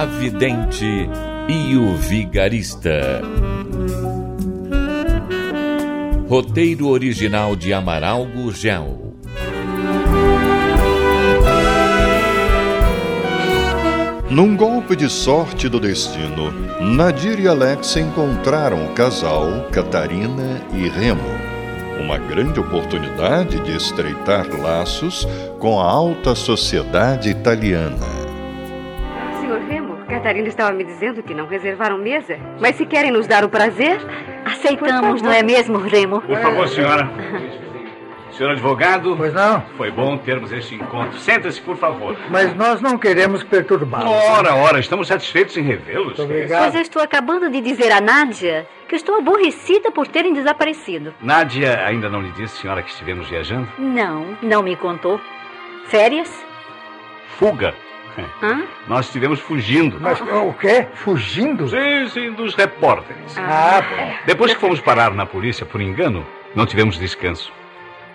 A Vidente e o Vigarista. Roteiro original de Amaral Gurgel. Num golpe de sorte do destino, Nadir e Alex encontraram o casal Catarina e Remo. Uma grande oportunidade de estreitar laços com a alta sociedade italiana. Senhor Remo, Catarina estava me dizendo que não reservaram mesa. Mas se querem nos dar o prazer, Aceitamos, não é mesmo, Remo? Por favor, senhora. Senhor advogado. Pois não. Foi bom termos este encontro. Senta-se, por favor. Mas nós não queremos perturbá-lo. Ora, ora, estamos satisfeitos em revê-los. Muito obrigado. Pois eu estou acabando de dizer a Nádia que estou aborrecida por terem desaparecido. Nádia ainda não lhe disse, senhora, que estivemos viajando? Não, não me contou. Férias? Fuga. Hã? Nós estivemos fugindo. Mas o quê? Fugindo? Sim, sim, dos repórteres. Ah, bom. Depois que fomos parar na polícia por engano, não tivemos descanso.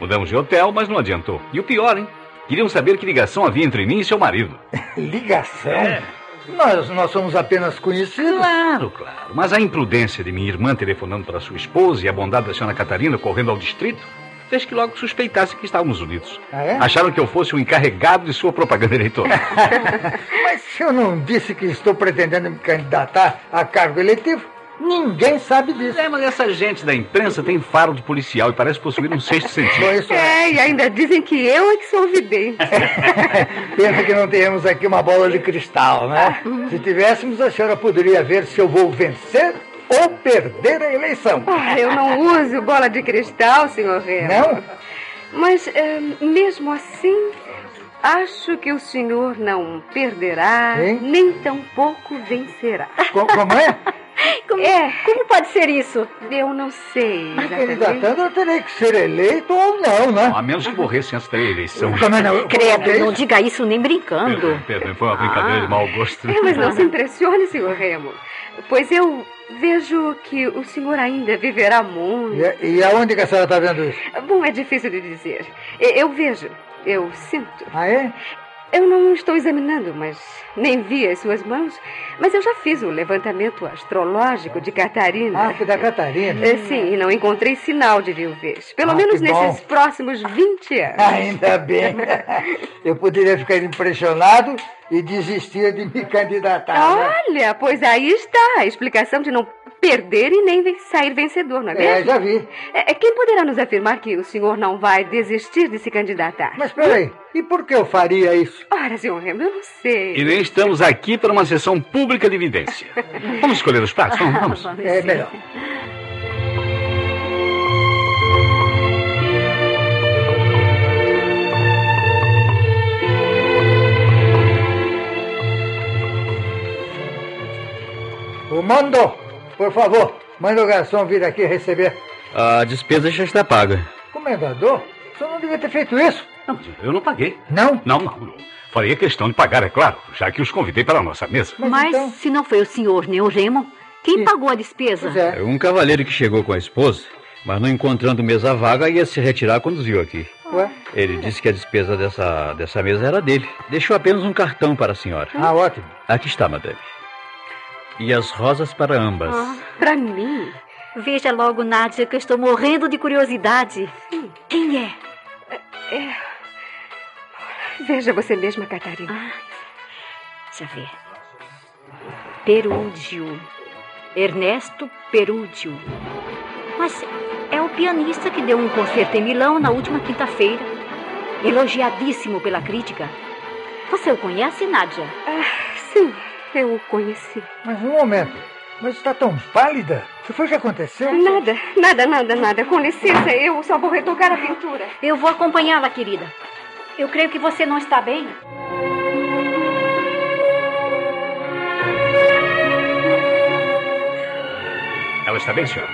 Mudamos de hotel, mas não adiantou. E o pior, hein? Queriam saber que ligação havia entre mim e seu marido. ligação? É. Nós, nós somos apenas conhecidos. Claro, claro. Mas a imprudência de minha irmã telefonando para sua esposa e a bondade da senhora Catarina correndo ao distrito fez que logo suspeitasse que estávamos unidos. Ah, é? Acharam que eu fosse o encarregado de sua propaganda eleitoral. Mas se eu não disse que estou pretendendo me candidatar a cargo eletivo, ninguém sabe disso. é, mas essa gente da imprensa tem faro de policial e parece possuir um sexto sentido. Bom, isso é. É, e ainda dizem que eu é que sou vidente. Pena que não tenhamos aqui uma bola de cristal, né? Se tivéssemos, a senhora poderia ver se eu vou vencer ou perder a eleição. Ah, eu não uso bola de cristal, senhor Remo. Não? Mas, eh, mesmo assim, acho que o senhor não perderá, Hein? nem tampouco vencerá. Co- Como é? Como, É. como pode ser isso? Eu não sei exatamente. candidatando, eu terei que ser eleito ou não, né? A menos que morresse antes da eleição. Como é não? Credo, Como é não isso? diga isso nem brincando. Perdão, foi uma brincadeira de mau gosto. É, mas não se impressione, senhor Remo. Pois eu vejo que o senhor ainda viverá muito. E, e aonde que a senhora está vendo isso? Bom, é difícil de dizer. Eu vejo, eu sinto. Ah, é? Eu não estou examinando, mas nem vi as suas mãos. Mas eu já fiz o levantamento astrológico de Catarina. Ah, que da Catarina. É, Sim, e não encontrei sinal de viuvez. Pelo Ah, menos que bom. nesses próximos 20 anos. Ainda bem. Eu poderia ficar impressionado e desistir de me candidatar. né? Olha, pois aí está a explicação de não perder e nem sair vencedor, não é É, mesmo? já vi. É, é, quem poderá nos afirmar que o senhor não vai desistir de se candidatar? Mas peraí, e por que eu faria isso? Ora, senhor Remo, eu não sei. E nem estamos aqui para uma sessão pública de evidência. Vamos escolher os pratos? Vamos, vamos. É melhor. O mando, por favor, manda o garçom vir aqui receber. A despesa já está paga. Comendador, o senhor não devia ter feito isso. Não, eu não paguei. Não? Não, não. não. Faria questão de pagar, é claro, já que os convidei para a nossa mesa. Mas, Mas então... se não foi o senhor nem o Remo, quem Sim. pagou a despesa? Pois é. É um cavaleiro que chegou com a esposa, mas não encontrando mesa vaga, ia se retirar quando viu aqui. Ué? Ele disse que a despesa dessa, dessa mesa era dele. Deixou apenas um cartão para a senhora. Ah, ótimo. Aqui está, madame. E as rosas para ambas. Ah, pra mim? Veja logo, Nádia, que eu estou morrendo de curiosidade. Quem é? Veja você mesma, Catarina. Ah, deixa eu ver. Perúdio. Ernesto Perúdio. Mas é o pianista que deu um concerto em Milão na última quinta-feira. Elogiadíssimo pela crítica. Você o conhece, Nádia? Ah, sim, eu o conheci. Mas um momento. Mas está tão pálida? O que foi que aconteceu? Nada, nada, nada, nada. Com licença, eu só vou retocar a pintura. Eu vou acompanhá-la, querida. Eu creio que você não está bem. Ela está bem, senhor.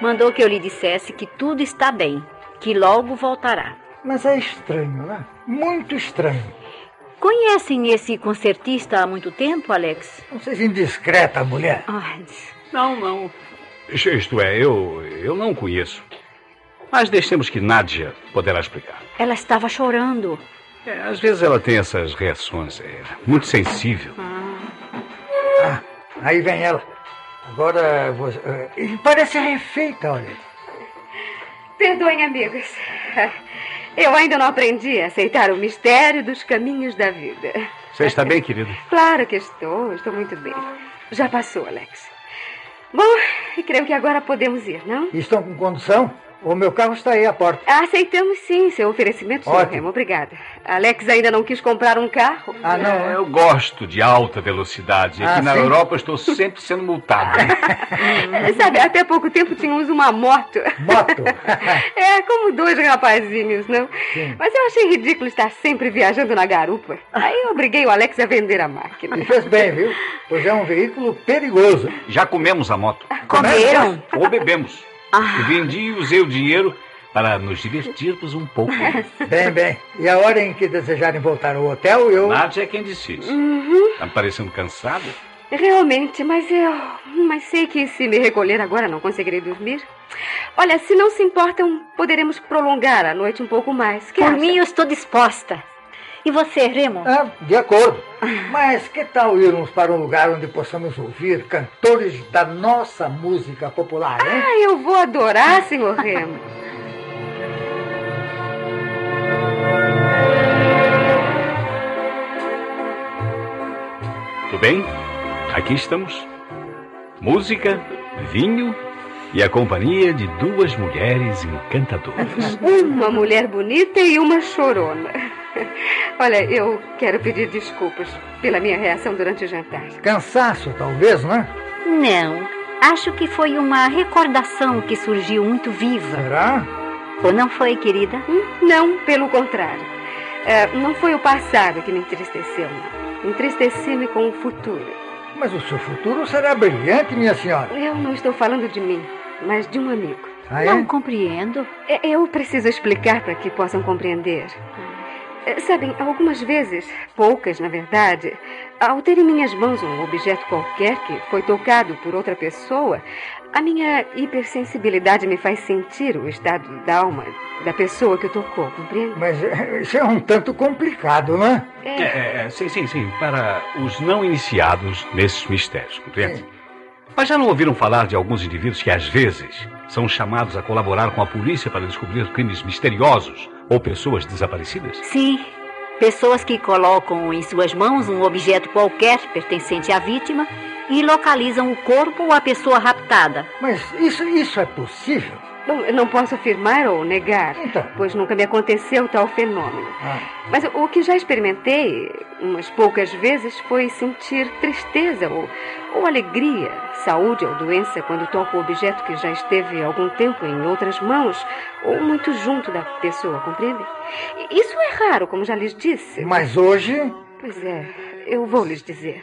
Mandou que eu lhe dissesse que tudo está bem, que logo voltará. Mas é estranho, né? Muito estranho. Conhecem esse concertista há muito tempo, Alex? Não seja indiscreta, mulher. Ai, Não, não. Isto é, eu, eu não conheço. Mas deixemos que Nádia poderá explicar. ela estava chorando. É, às vezes ela tem essas reações, é muito sensível. Ah, aí vem ela. Agora você. eh, parece refeita, olha. Perdoem, amigos. Eu ainda não aprendi a aceitar o mistério dos caminhos da vida. Você está bem, querido? Claro que estou, estou muito bem. Já passou, Alex. Bom, e creio que agora podemos ir, não? Estão com condução? O meu carro está aí à porta. Aceitamos sim seu oferecimento, Sr. Ótimo. Remo. Obrigada. Alex ainda não quis comprar um carro. Ah, não. É, eu gosto de alta velocidade. Aqui Ah, na sim? Europa eu estou sempre sendo multado. Sabe, até pouco tempo tínhamos uma moto. Moto? É, como dois rapazinhos, não? Sim. Mas eu achei ridículo estar sempre viajando na garupa. Aí eu obriguei o Alex a vender a máquina. E fez bem, viu? Pois é um veículo perigoso. Já comemos a moto. Comeram? Ou bebemos. Vendi e usei o dinheiro para nos divertirmos um pouco. Bem, bem. E a hora em que desejarem voltar ao hotel, eu. Nádia é quem decide. Está me parecendo cansada? Realmente, mas eu. Mas sei que se me recolher agora não conseguirei dormir. Olha, se não se importam, poderemos prolongar a noite um pouco mais. Que Por acha? mim, eu estou disposta. E você, Remo? Ah, de acordo. Mas que tal irmos para um lugar onde possamos ouvir cantores da nossa música popular, hein? Ah, eu vou adorar, senhor Remo. Tudo bem? Aqui estamos. Música, vinho e a companhia de duas mulheres encantadoras. Uma mulher bonita e uma chorona. Olha, eu quero pedir desculpas pela minha reação durante o jantar. Cansaço, talvez, né? Não. Acho que foi uma recordação que surgiu muito viva. Será? Ou não foi, querida? Hum, Não, pelo contrário. É, não foi o passado que me entristeceu, não. Entristeci-me com o futuro. Mas o seu futuro será brilhante, minha senhora. Eu não estou falando de mim, mas de um amigo. Ah, é? Não compreendo. É, Eu preciso explicar para que possam compreender. É, Sabem, algumas vezes, poucas na verdade, ao ter em minhas mãos um objeto qualquer que foi tocado por outra pessoa, a minha hipersensibilidade me faz sentir o estado da alma da pessoa que o tocou, compreende? Mas eh, isso é um tanto complicado, né? É, é, é, sim, sim, sim. Para os não iniciados nesses mistérios, compreende? Sim. Mas já não ouviram falar de alguns indivíduos que às vezes são chamados a colaborar com a polícia para descobrir crimes misteriosos ou pessoas desaparecidas? Sim. Pessoas que colocam em suas mãos um objeto qualquer pertencente à vítima e localizam o corpo ou a pessoa raptada. Mas isso, isso é possível? Bom, eu não posso afirmar ou negar, Então. pois nunca me aconteceu tal fenômeno. Ah, Mas o que já experimentei umas poucas vezes foi sentir tristeza ou, ou alegria, saúde ou doença quando toco o objeto que já esteve algum tempo em outras mãos ou muito junto da pessoa, compreende? Isso é raro, como já lhes disse. mas hoje. Pois é, eu vou lhes dizer.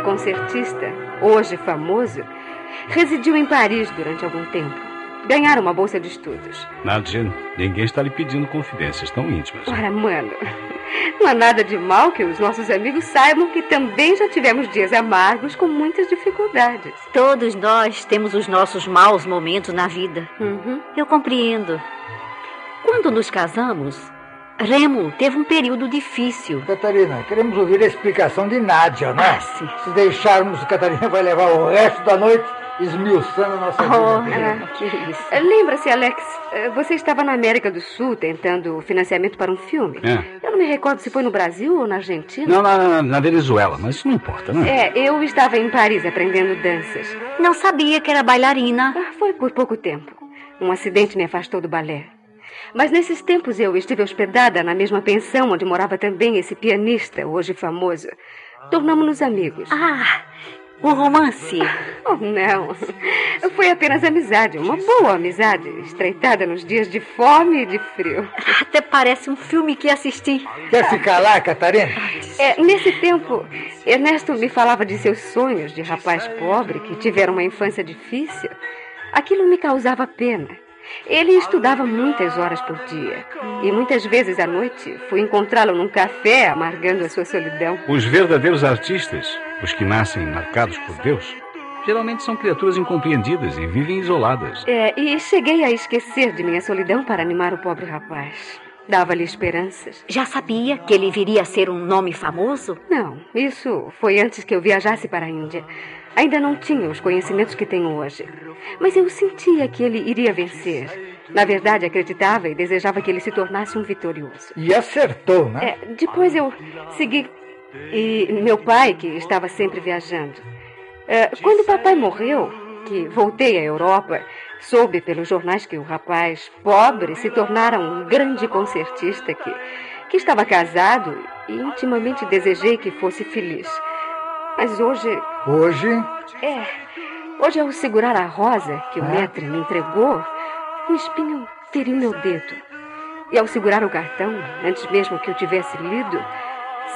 concertista, hoje famoso, residiu em Paris durante algum tempo. Ganharam uma bolsa de estudos. Nádia, ninguém está lhe pedindo confidências tão íntimas. Ora, mano, não há nada de mal que os nossos amigos saibam que também já tivemos dias amargos com muitas dificuldades. Todos nós temos os nossos maus momentos na vida. Uhum. Eu compreendo. Quando nos casamos, Remo teve um período difícil. Catarina, queremos ouvir a explicação de Nádia, né? Ah, sim. Se deixarmos, Catarina vai levar o resto da noite esmiuçando a nossa Oh, vida. ah, que isso. Lembra-se, Alex, eh, você estava na América do Sul tentando financiamento para um filme. É. Eu não me recordo se foi no Brasil ou na Argentina. Não, na, na- na Venezuela, mas isso não importa, né? É, eu estava em Paris aprendendo danças. Não sabia que era bailarina. Ah, Foi por pouco tempo. Um acidente me afastou do balé. Mas nesses tempos eu estive hospedada na mesma pensão onde morava também esse pianista, hoje famoso. Tornamos-nos amigos. Ah, o romance. Oh, não. Foi apenas amizade, uma boa amizade, estreitada nos dias de fome e de frio. Até parece um filme que assisti. Quer ficar lá, Catarina? É, nesse tempo, Ernesto me falava de seus sonhos de rapaz pobre que tivera uma infância difícil. Aquilo me causava pena. Ele estudava muitas horas por dia. E muitas vezes à noite fui encontrá-lo num café amargando a sua solidão. Os verdadeiros artistas, os que nascem marcados por Deus, geralmente são criaturas incompreendidas e vivem isoladas. É, e cheguei a esquecer de minha solidão para animar o pobre rapaz. Dava-lhe esperanças. Já sabia que ele viria a ser um nome famoso? Não, isso foi antes que eu viajasse para a Índia. Ainda não tinha os conhecimentos que tenho hoje. Mas eu sentia que ele iria vencer. Na verdade, acreditava e desejava que ele se tornasse um vitorioso. E acertou, né? É, depois eu segui. E meu pai, que estava sempre viajando. É, quando o papai morreu, que voltei à Europa, soube pelos jornais que o rapaz pobre se tornara um grande concertista que, que estava casado e intimamente desejei que fosse feliz. Mas hoje, Hoje, é, hoje ao segurar a rosa que o maître me entregou, um espinho feriu meu dedo. E ao segurar o cartão, antes mesmo que eu tivesse lido,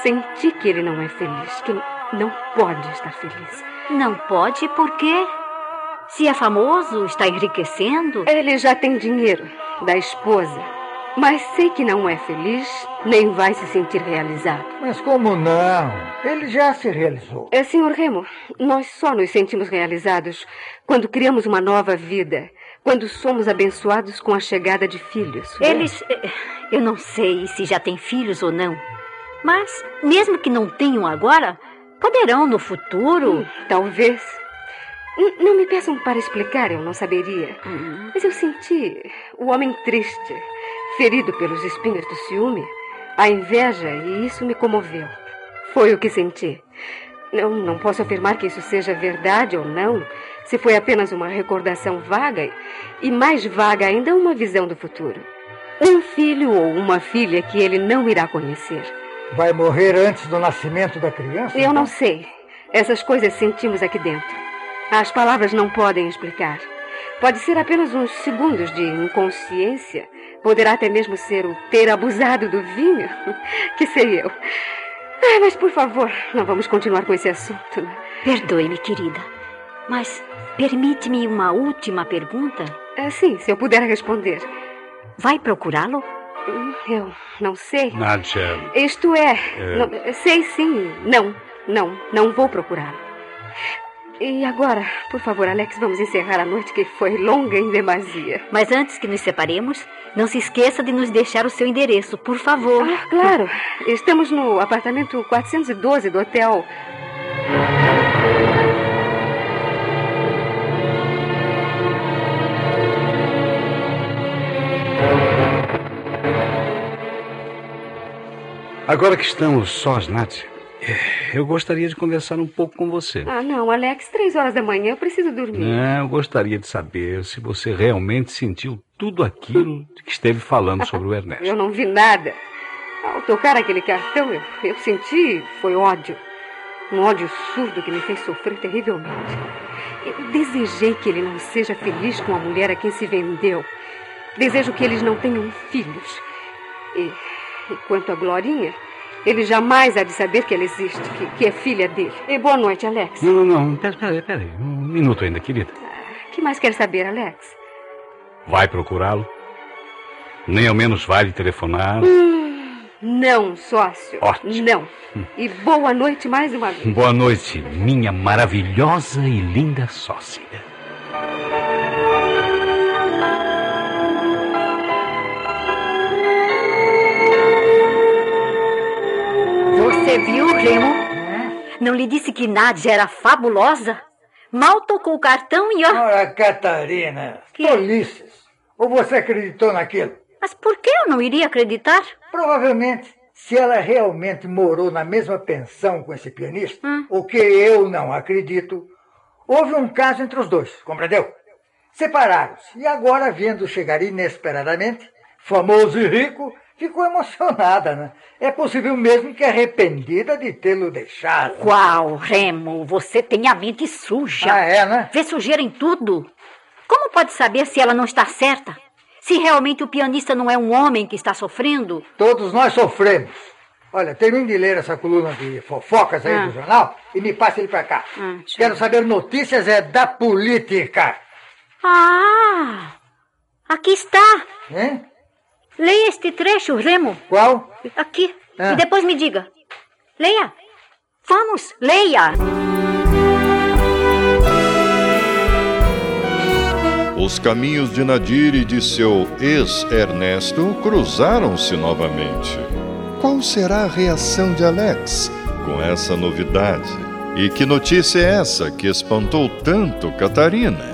senti que ele não é feliz, que não pode estar feliz. Não pode, por quê? Se é famoso, está enriquecendo. Ele já tem dinheiro da esposa, mas sei que não é feliz, nem vai se sentir realizado. mas como não? Ele já se realizou. É, Senhor Remo, nós só nos sentimos realizados quando criamos uma nova vida, quando somos abençoados com a chegada de filhos. Eles. eh, Eu não sei se já têm filhos ou não. Mas, mesmo que não tenham agora, poderão no futuro. Hum, talvez. N- não me peçam para explicar, eu não saberia. Hum. Mas eu senti o homem triste, ferido pelos espinhos do ciúme, a inveja, e isso me comoveu. Foi o que senti. Não, não posso afirmar que isso seja verdade ou não, se foi apenas uma recordação vaga e mais vaga ainda uma visão do futuro. Um filho ou uma filha que ele não irá conhecer. Vai morrer antes do nascimento da criança? Eu não sei. Essas coisas sentimos aqui dentro. As palavras não podem explicar. Pode ser apenas uns segundos de inconsciência. Poderá até mesmo ser o ter abusado do vinho. Que sei eu. Ah, mas por favor, não vamos continuar com esse assunto. né? Perdoe-me, querida. Mas permite-me uma última pergunta. Ah, sim, se eu puder responder. Vai procurá-lo? Hum, Eu não sei. Nádia, Isto é, não- sei sim. Não, não, não vou procurá-lo. E agora, por favor, Alex, vamos encerrar a noite que foi longa em demasia. Mas antes que nos separemos, não se esqueça de nos deixar o seu endereço, por favor. Ah, claro. Estamos no apartamento 412 do hotel. agora que estamos sós, Nádia, eh, eu gostaria de conversar um pouco com você. Ah, não, Alex, três horas da manhã, eu preciso dormir. É, eu gostaria de saber se você realmente sentiu tudo aquilo de que esteve falando sobre o Ernesto. Eu não vi nada. Ao tocar aquele cartão, eu, eu senti foi ódio. Um ódio surdo que me fez sofrer terrivelmente. Eu desejei que ele não seja feliz com a mulher a quem se vendeu. Desejo que eles não tenham filhos. E, e quanto a Glorinha, ele jamais há de saber que ela existe, que, que é filha dele. E boa noite, Alex. Não, não, não. Pera, pera, pera aí. Um minuto ainda, querida. O que mais quer saber, Alex? Vai procurá-lo? Nem ao menos vai lhe telefonar. Não, sócio. Ótimo. Não. E boa noite mais uma vez. Boa noite, minha maravilhosa e linda sócia. Você viu, Remo? Não lhe disse que Nádia era fabulosa? Mal tocou o cartão e ó. Ora, Catarina, que? tolices. Ou você acreditou naquilo? Mas por que eu não iria acreditar? Provavelmente, se ela realmente morou na mesma pensão com esse pianista, hum. o que eu não acredito, houve um caso entre os dois, compreendeu? Separaram-se e agora, vendo chegar inesperadamente, famoso e rico, ficou emocionada, né? É possível mesmo que arrependida de tê-lo deixado. Qual, Remo? Você tem a mente suja. Ah, é, né? Vê sujeira em tudo. Como pode saber se ela não está certa? Se realmente o pianista não é um homem que está sofrendo? Todos nós sofremos. Olha, termine de ler essa coluna de fofocas aí ah. do jornal e me passe ele para cá. Ah, Quero saber notícias é da política. Ah! Aqui está. Hein? Leia este trecho, Remo. Qual? Aqui. Ah. E depois me diga. Leia. Vamos, leia. Os caminhos de Nadir e de seu ex-Ernesto cruzaram-se novamente. Qual será a reação de Alex com essa novidade? E que notícia é essa que espantou tanto Catarina?